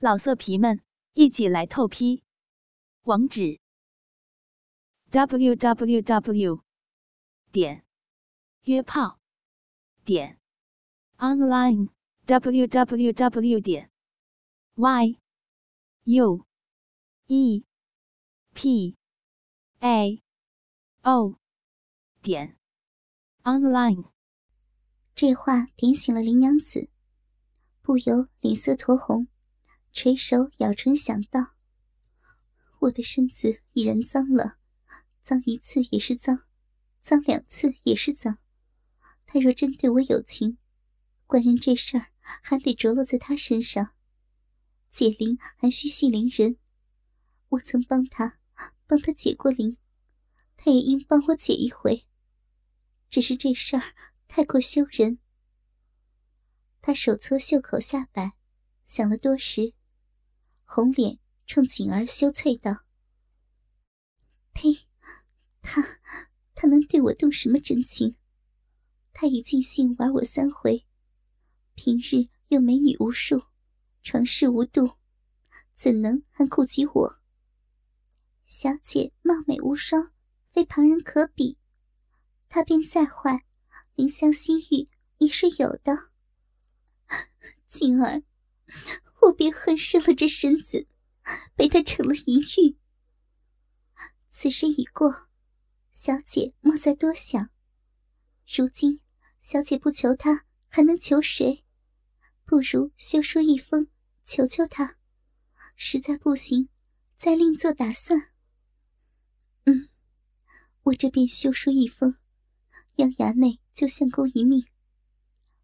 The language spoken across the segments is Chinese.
老色皮们，一起来透批！网址：w w w 点约炮点 online w w w 点 y u e p a o 点 online。这话点醒了林娘子，不由脸色酡红。垂手咬唇，想到：“我的身子已然脏了，脏一次也是脏，脏两次也是脏。他若真对我有情，官人这事儿还得着落在他身上。解铃还需系铃人，我曾帮他，帮他解过铃，他也应帮我解一回。只是这事儿太过羞人。”他手搓袖口下摆，想了多时。红脸冲锦儿羞啐道：“呸！他他能对我动什么真情？他已尽兴玩我三回，平日又美女无数，床事无度，怎能还顾及我？小姐貌美无双，非旁人可比。他便再坏，怜香惜玉也是有的。锦儿。”我便恨生了这身子，被他成了一玉。此事已过，小姐莫再多想。如今小姐不求他，还能求谁？不如休书一封，求求他。实在不行，再另做打算。嗯，我这便休书一封，让衙内就相公一命。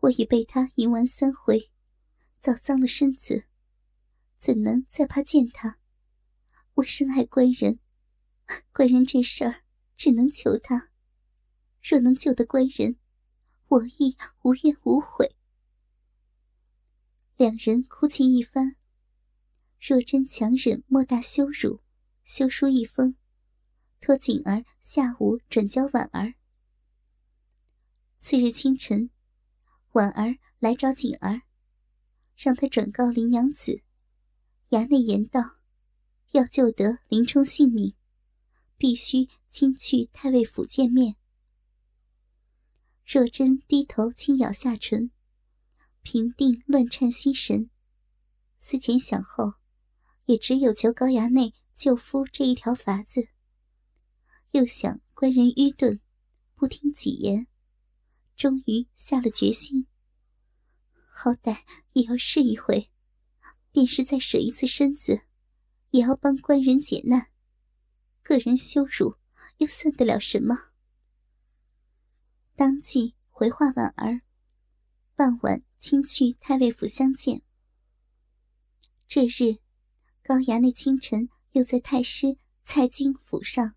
我已被他淫完三回。早脏了身子，怎能再怕见他？我深爱官人，官人这事儿只能求他。若能救得官人，我亦无怨无悔。两人哭泣一番。若真强忍莫大羞辱，休书一封，托锦儿下午转交婉儿。次日清晨，婉儿来找锦儿。让他转告林娘子，衙内言道：要救得林冲性命，必须亲去太尉府见面。若真低头轻咬下唇，平定乱颤心神，思前想后，也只有求高衙内救夫这一条法子。又想官人愚钝，不听己言，终于下了决心。好歹也要试一回，便是再舍一次身子，也要帮官人解难。个人羞辱又算得了什么？当即回话婉儿，傍晚亲去太尉府相见。这日，高衙内清晨又在太师蔡京府上，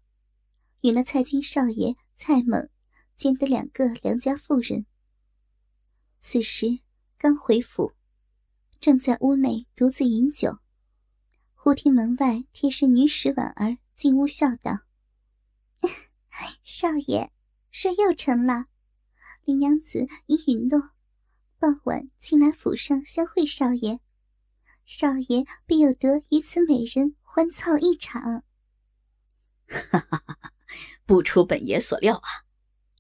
与那蔡京少爷蔡猛兼得两个良家妇人。此时。刚回府，正在屋内独自饮酒，忽听门外贴身女使婉儿进屋笑道：“ 少爷，事又成了。林娘子已允诺，傍晚亲来府上相会少爷，少爷必有得与此美人欢操一场。”哈哈哈！不出本爷所料啊，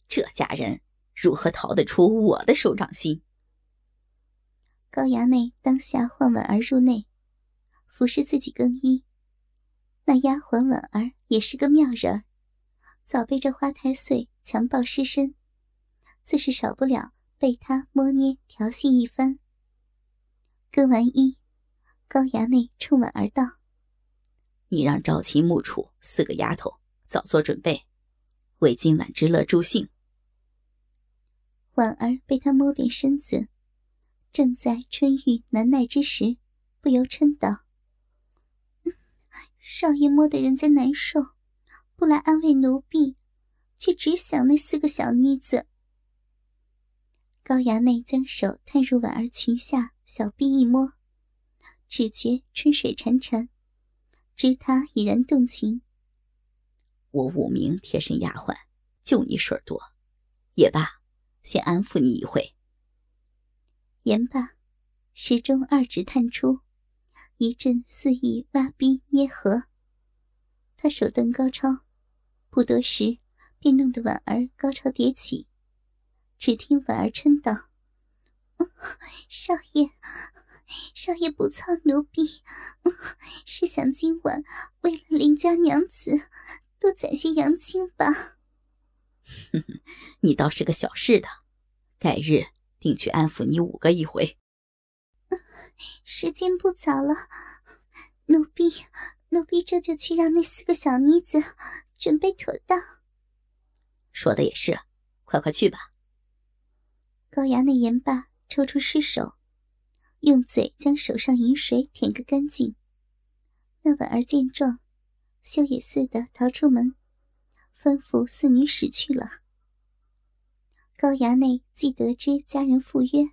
这家人如何逃得出我的手掌心？高衙内当下唤婉儿入内，服侍自己更衣。那丫鬟婉儿也是个妙人儿，早被这花太岁强暴失身，自是少不了被他摸捏调戏一番。更完衣，高衙内冲婉儿道：“你让赵秦、穆楚四个丫头早做准备，为今晚之乐助兴。”婉儿被他摸遍身子。正在春欲难耐之时，不由嗔道：“少爷摸得人家难受，不来安慰奴婢，却只想那四个小妮子。”高衙内将手探入婉儿裙下小臂一摸，只觉春水潺潺，知他已然动情。我五名贴身丫鬟，就你水多，也罢，先安抚你一回。言罢，时钟二指探出，一阵肆意挖逼捏合。他手段高超，不多时便弄得婉儿高潮迭起。只听婉儿嗔道：“少爷，少爷不操奴婢，是想今晚为了林家娘子多攒些阳精吧？” 你倒是个小事的，改日定去安抚你五个一回。时间不早了，奴婢奴婢这就去让那四个小妮子准备妥当。说的也是，快快去吧。高衙内言罢，抽出尸首，用嘴将手上饮水舔个干净。那婉儿见状，羞也似的逃出门，吩咐四女使去了。高衙内既得知家人赴约，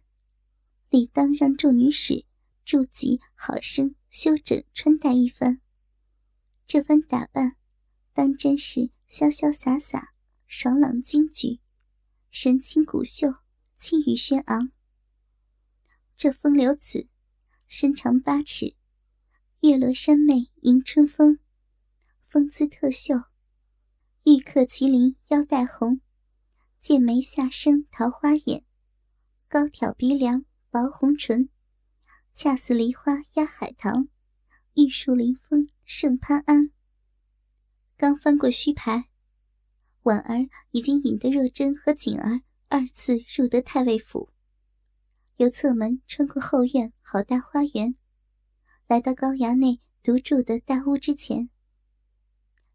理当让众女使。助己好生修整穿戴一番，这番打扮当真是潇潇洒洒、爽朗金举，神清骨秀、气宇轩昂。这风流子身长八尺，月落山妹迎春风，风姿特秀，玉刻麒麟腰带红，剑眉下生桃花眼，高挑鼻梁薄红唇。恰似梨花压海棠，玉树临风胜潘安。刚翻过虚牌，婉儿已经引得若真和锦儿二次入得太尉府，由侧门穿过后院好大花园，来到高衙内独住的大屋之前。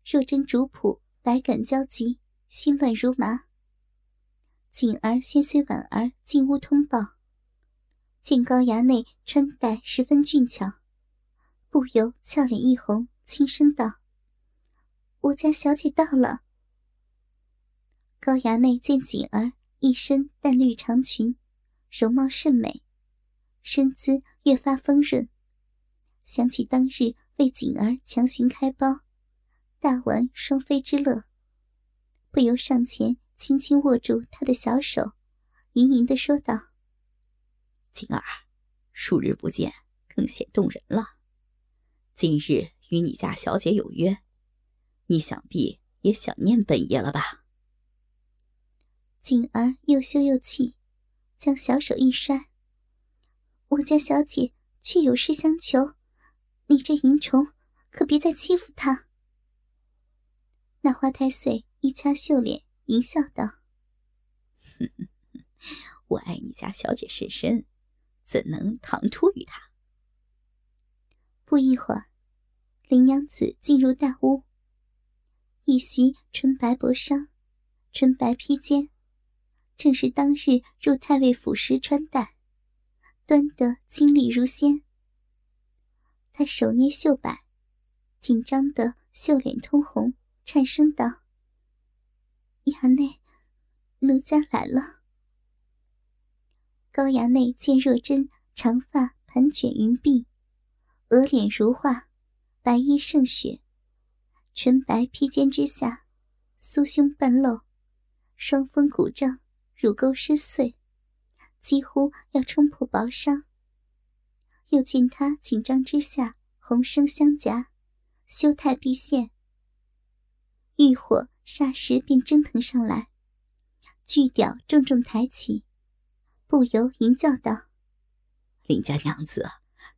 若真主仆百感交集，心乱如麻。锦儿先随婉儿进屋通报。见高衙内穿戴十分俊俏，不由俏脸一红，轻声道：“我家小姐到了。”高衙内见锦儿一身淡绿长裙，容貌甚美，身姿越发丰润，想起当日为锦儿强行开包，大玩双飞之乐，不由上前轻轻握住他的小手，盈盈的说道。锦儿，数日不见，更显动人了。今日与你家小姐有约，你想必也想念本爷了吧？锦儿又羞又气，将小手一摔：“我家小姐却有事相求，你这淫虫可别再欺负她。”那花太岁一掐秀脸，淫笑道：“我爱你家小姐甚深。”怎能唐突于她？不一会儿，林娘子进入大屋，一袭纯白薄裳，纯白披肩，正是当日入太尉府时穿戴，端得清丽如仙。她手捏绣摆，紧张的秀脸通红，颤声道：“衙内，奴家来了。”高衙内见若真长发盘卷云鬓，额脸如画，白衣胜雪，纯白披肩之下，酥胸半露，双峰鼓胀，乳沟失碎，几乎要冲破薄纱。又见他紧张之下，红生相夹，羞态毕现，欲火霎时便蒸腾上来，巨屌重重抬起。不由吟叫道：“林家娘子，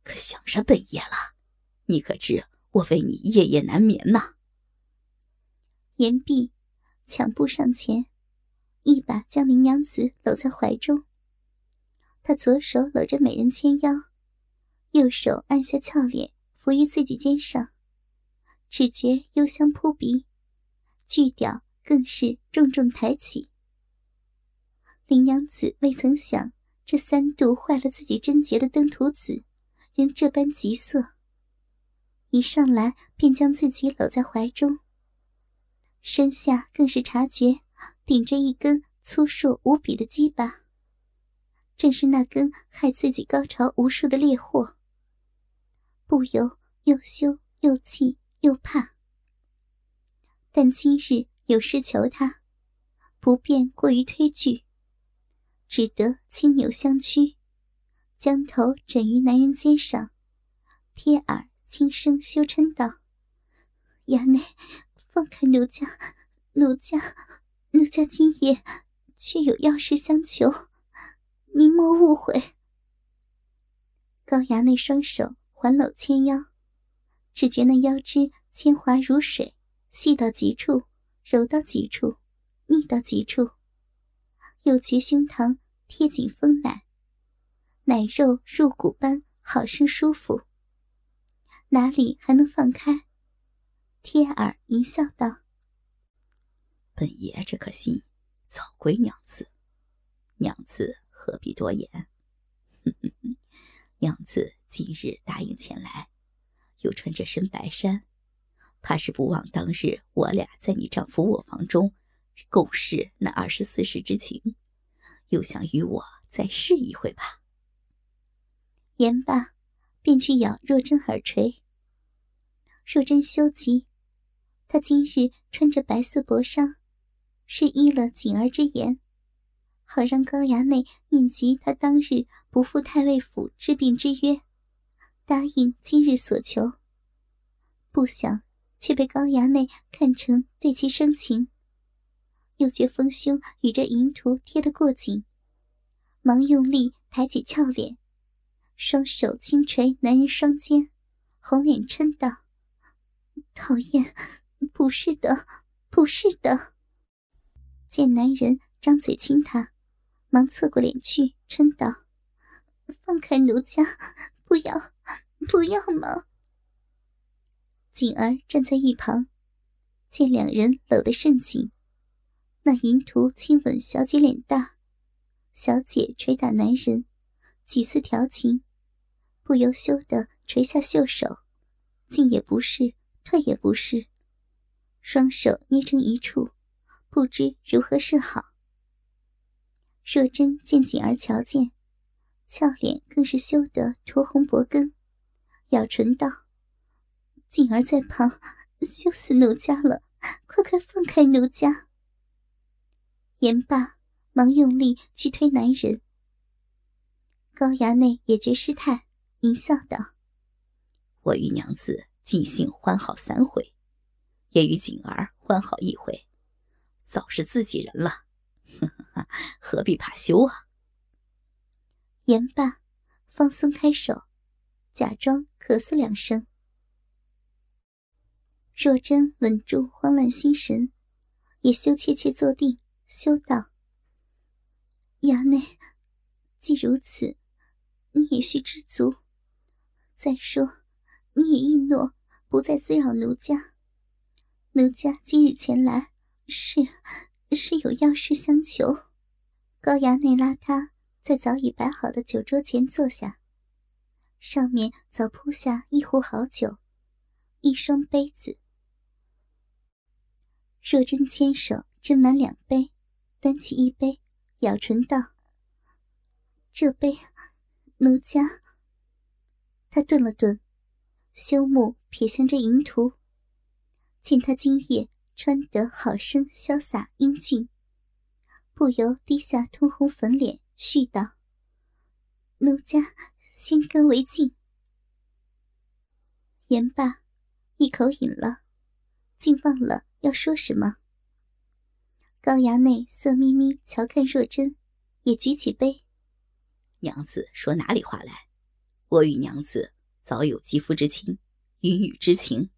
可想上本爷了？你可知我为你夜夜难眠呐？”言毕，抢步上前，一把将林娘子搂在怀中。他左手搂着美人纤腰，右手按下俏脸，伏于自己肩上，只觉幽香扑鼻，巨屌更是重重抬起。林娘子未曾想，这三度坏了自己贞洁的登徒子，仍这般急色。一上来便将自己搂在怀中，身下更是察觉顶着一根粗硕无比的鸡巴，正是那根害自己高潮无数的烈火。不由又羞又气又怕，但今日有事求他，不便过于推拒。只得轻扭相屈，将头枕于男人肩上，贴耳轻声羞嗔道：“衙内，放开奴家，奴家，奴家今夜却有要事相求，您莫误会。”高衙内双手环搂纤腰，只觉那腰肢纤滑如水，细到极处，柔到极处，腻到极处，又觉胸膛贴紧丰奶，奶肉入骨般好生舒服。哪里还能放开？贴耳一笑道：“本爷这颗心早归娘子，娘子何必多言？娘子今日答应前来，又穿着身白衫，怕是不忘当日我俩在你丈夫卧房中共事那二十四时之情，又想与我再试一回吧。”言罢。便去咬若真耳垂。若真羞急，她今日穿着白色薄纱，是依了锦儿之言，好让高衙内念及他当日不负太尉府治病之约，答应今日所求。不想却被高衙内看成对其生情，又觉丰胸与这淫徒贴得过紧，忙用力抬起俏脸。双手轻捶男人双肩，红脸嗔道：“讨厌，不是的，不是的。”见男人张嘴亲她，忙侧过脸去，嗔道：“放开奴家，不要，不要嘛！”锦儿站在一旁，见两人搂得甚紧，那淫徒亲吻小姐脸蛋，小姐捶打男人，几次调情。不由羞得垂下袖手，进也不是，退也不是，双手捏成一处，不知如何是好。若真见锦儿瞧见，俏脸更是羞得酡红脖根，咬唇道：“锦儿在旁，羞死奴家了，快快放开奴家！”言罢，忙用力去推男人。高衙内也觉失态。淫笑道：“我与娘子尽兴欢好三回，也与锦儿欢好一回，早是自己人了，何必怕羞啊？”言罢，方松开手，假装咳嗽两声。若真稳住慌乱心神，也羞怯怯坐定，羞道：“衙内，既如此，你也须知足。”再说，你也应诺不再滋扰奴家。奴家今日前来，是是有要事相求。高衙内拉他在早已摆好的酒桌前坐下，上面早铺下一壶好酒，一双杯子。若真牵手斟满两杯，端起一杯，咬唇道：“这杯，奴家。”他顿了顿，羞目瞥向这淫徒，见他今夜穿得好生潇洒英俊，不由低下通红粉脸，絮道：“奴家先干为敬。”言罢，一口饮了，竟忘了要说什么。高衙内色眯眯瞧看若真，也举起杯。娘子说哪里话来？我与娘子早有肌肤之亲，云雨之情，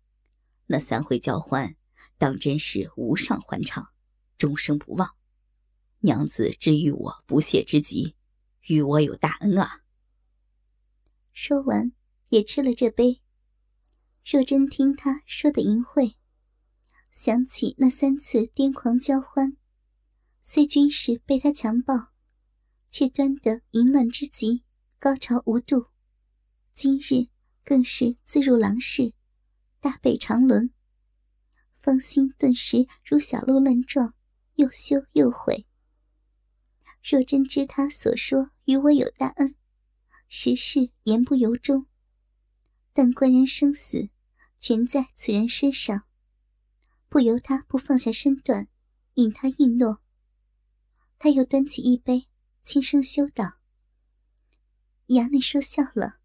那三回交欢，当真是无上欢畅，终生不忘。娘子之于我不懈之极，与我有大恩啊！说完，也吃了这杯。若真听他说的淫秽，想起那三次癫狂交欢，虽均是被他强暴，却端得淫乱之极，高潮无度。今日更是自入狼室，大背长轮，芳心顿时如小鹿乱撞，又羞又悔。若真知他所说与我有大恩，实是言不由衷。但官人生死全在此人身上，不由他不放下身段，引他应诺。他又端起一杯，轻声修道：“衙内说笑了。”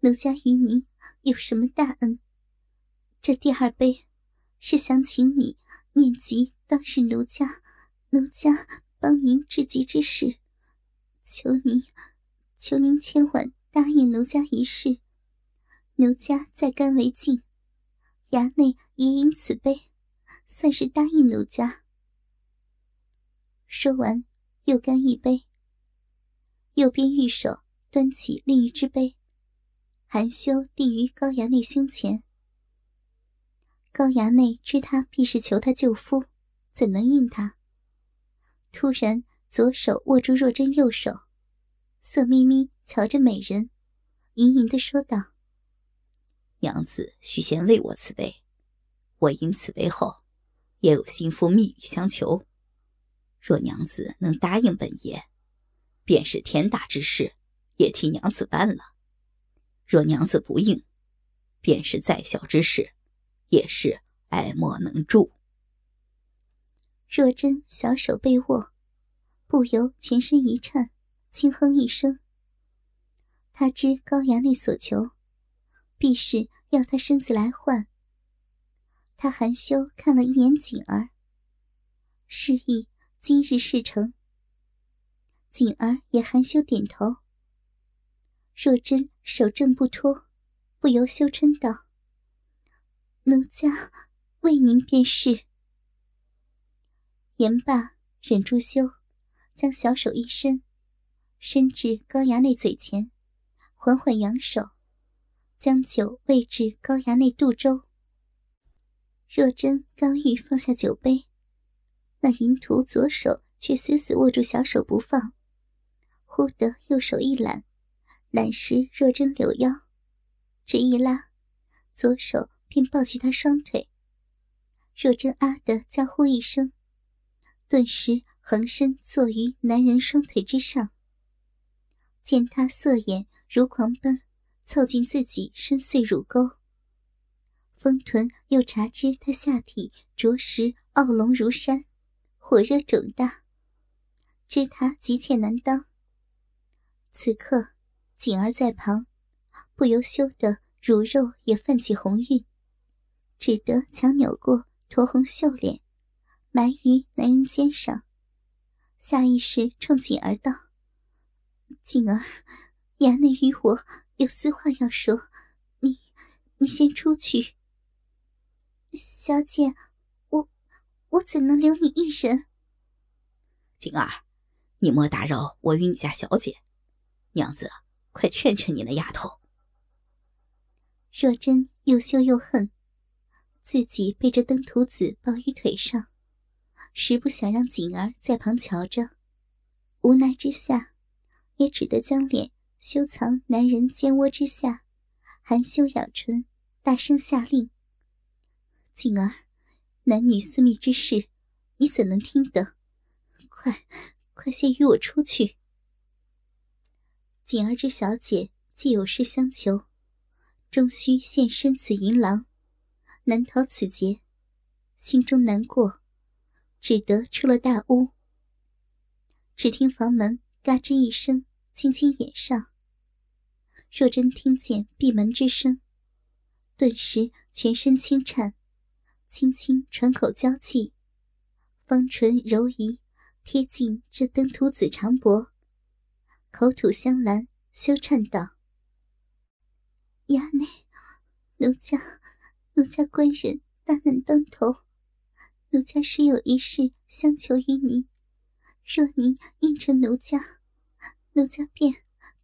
奴家与您有什么大恩？这第二杯是想请你念及当日奴家，奴家帮您治疾之事，求您，求您千万答应奴家一事。奴家在干为敬，衙内也饮此杯，算是答应奴家。说完，又干一杯。右边玉手端起另一只杯，含羞递于高衙内胸前。高衙内知他必是求他救夫，怎能应他？突然，左手握住若真右手，色眯眯瞧着美人，盈盈的说道。娘子须先为我此杯，我饮此杯后，也有心腹密语相求。若娘子能答应本爷，便是天大之事，也替娘子办了；若娘子不应，便是再小之事，也是爱莫能助。若真小手被握，不由全身一颤，轻哼一声。他知高衙内所求。必是要他身子来换。他含羞看了一眼景儿，示意今日事成。景儿也含羞点头。若真手正不脱，不由羞嗔道：“奴家为您便是。”言罢，忍住羞，将小手一伸，伸至高衙内嘴前，缓缓扬手。将酒喂至高衙内肚中。若真刚欲放下酒杯，那淫徒左手却死死握住小手不放，忽得右手一揽，揽实若真柳腰，只一拉，左手便抱起她双腿。若真啊的娇呼一声，顿时横身坐于男人双腿之上。见他色眼如狂奔。凑近自己深邃乳沟，丰臀又察知他下体着实傲龙如山，火热肿大，知他急切难当。此刻锦儿在旁，不由羞得乳肉也泛起红晕，只得强扭过酡红秀脸，埋于男人肩上，下意识冲锦儿道：“锦儿，衙内与我。”有私话要说，你你先出去。小姐，我我怎能留你一人？景儿，你莫打扰我与你家小姐。娘子，快劝劝你那丫头。若真又羞又恨，自己被这登徒子抱于腿上，实不想让景儿在旁瞧着。无奈之下，也只得将脸。羞藏男人肩窝之下，含羞咬唇，大声下令：“景儿，男女私密之事，你怎能听得？快，快些与我出去！”锦儿之小姐既有事相求，终须现身此淫廊，难逃此劫，心中难过，只得出了大屋。只听房门嘎吱一声，轻轻掩上。若真听见闭门之声，顿时全身轻颤，轻轻喘口娇气，方唇柔移，贴近这登徒子长脖，口吐香兰，羞颤道：“衙内，奴家，奴家官人大难当头，奴家实有一事相求于您，若您应承奴家，奴家便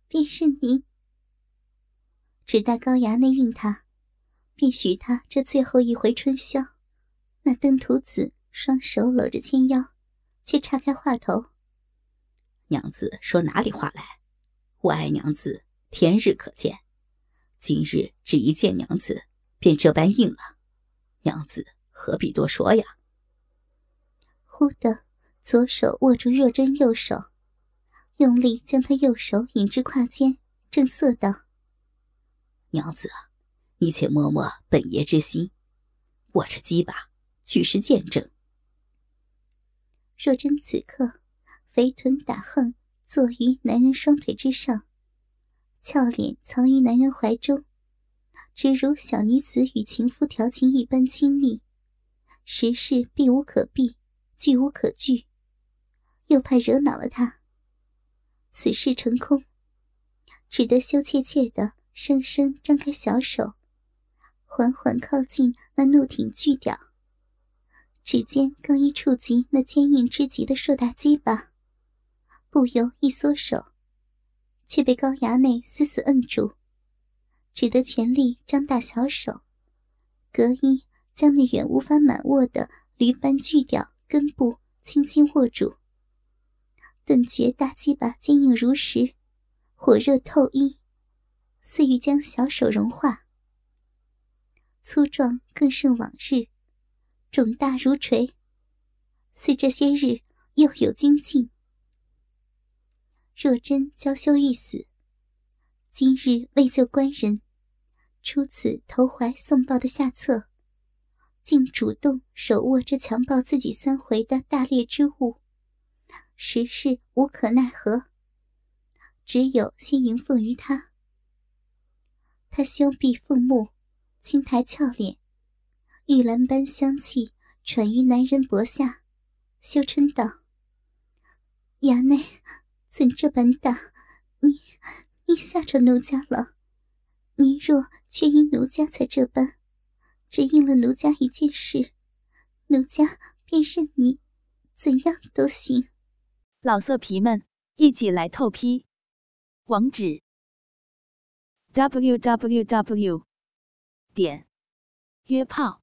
便认您。”只待高衙内应他，便许他这最后一回春宵。那登徒子双手搂着纤腰，却岔开话头：“娘子说哪里话来？我爱娘子，天日可见。今日只一见娘子，便这般应了。娘子何必多说呀？”忽的，左手握住若真右手，用力将她右手引至胯间，正色道。娘子，你且摸摸本爷之心，我这鸡巴举世见证。若真此刻肥臀打横，坐于男人双腿之上，俏脸藏于男人怀中，直如小女子与情夫调情一般亲密，实是避无可避，拒无可拒。又怕惹恼了他，此事成空，只得羞怯怯的生生张开小手，缓缓靠近那怒挺巨屌。指尖刚一触及那坚硬之极的硕大鸡巴，不由一缩手，却被高衙内死死摁住，只得全力张大小手，隔衣将那远无法满握的驴般巨屌根部轻轻握住。顿觉大鸡巴坚硬如石，火热透衣，似欲将小手融化。粗壮更胜往日。肿大如锤，似这些日又有精进。若真娇羞欲死，今日为救官人，出此投怀送抱的下策，竟主动手握这强暴自己三回的大烈之物，实是无可奈何。只有先迎奉于他。他羞闭凤目，轻抬俏脸。玉兰般香气传于男人脖下，羞嗔道：“衙内怎这般大？你你吓着奴家了。你若却因奴家才这般，只应了奴家一件事，奴家便任你怎样都行。”老色皮们，一起来透批！网址：w w w. 点约炮。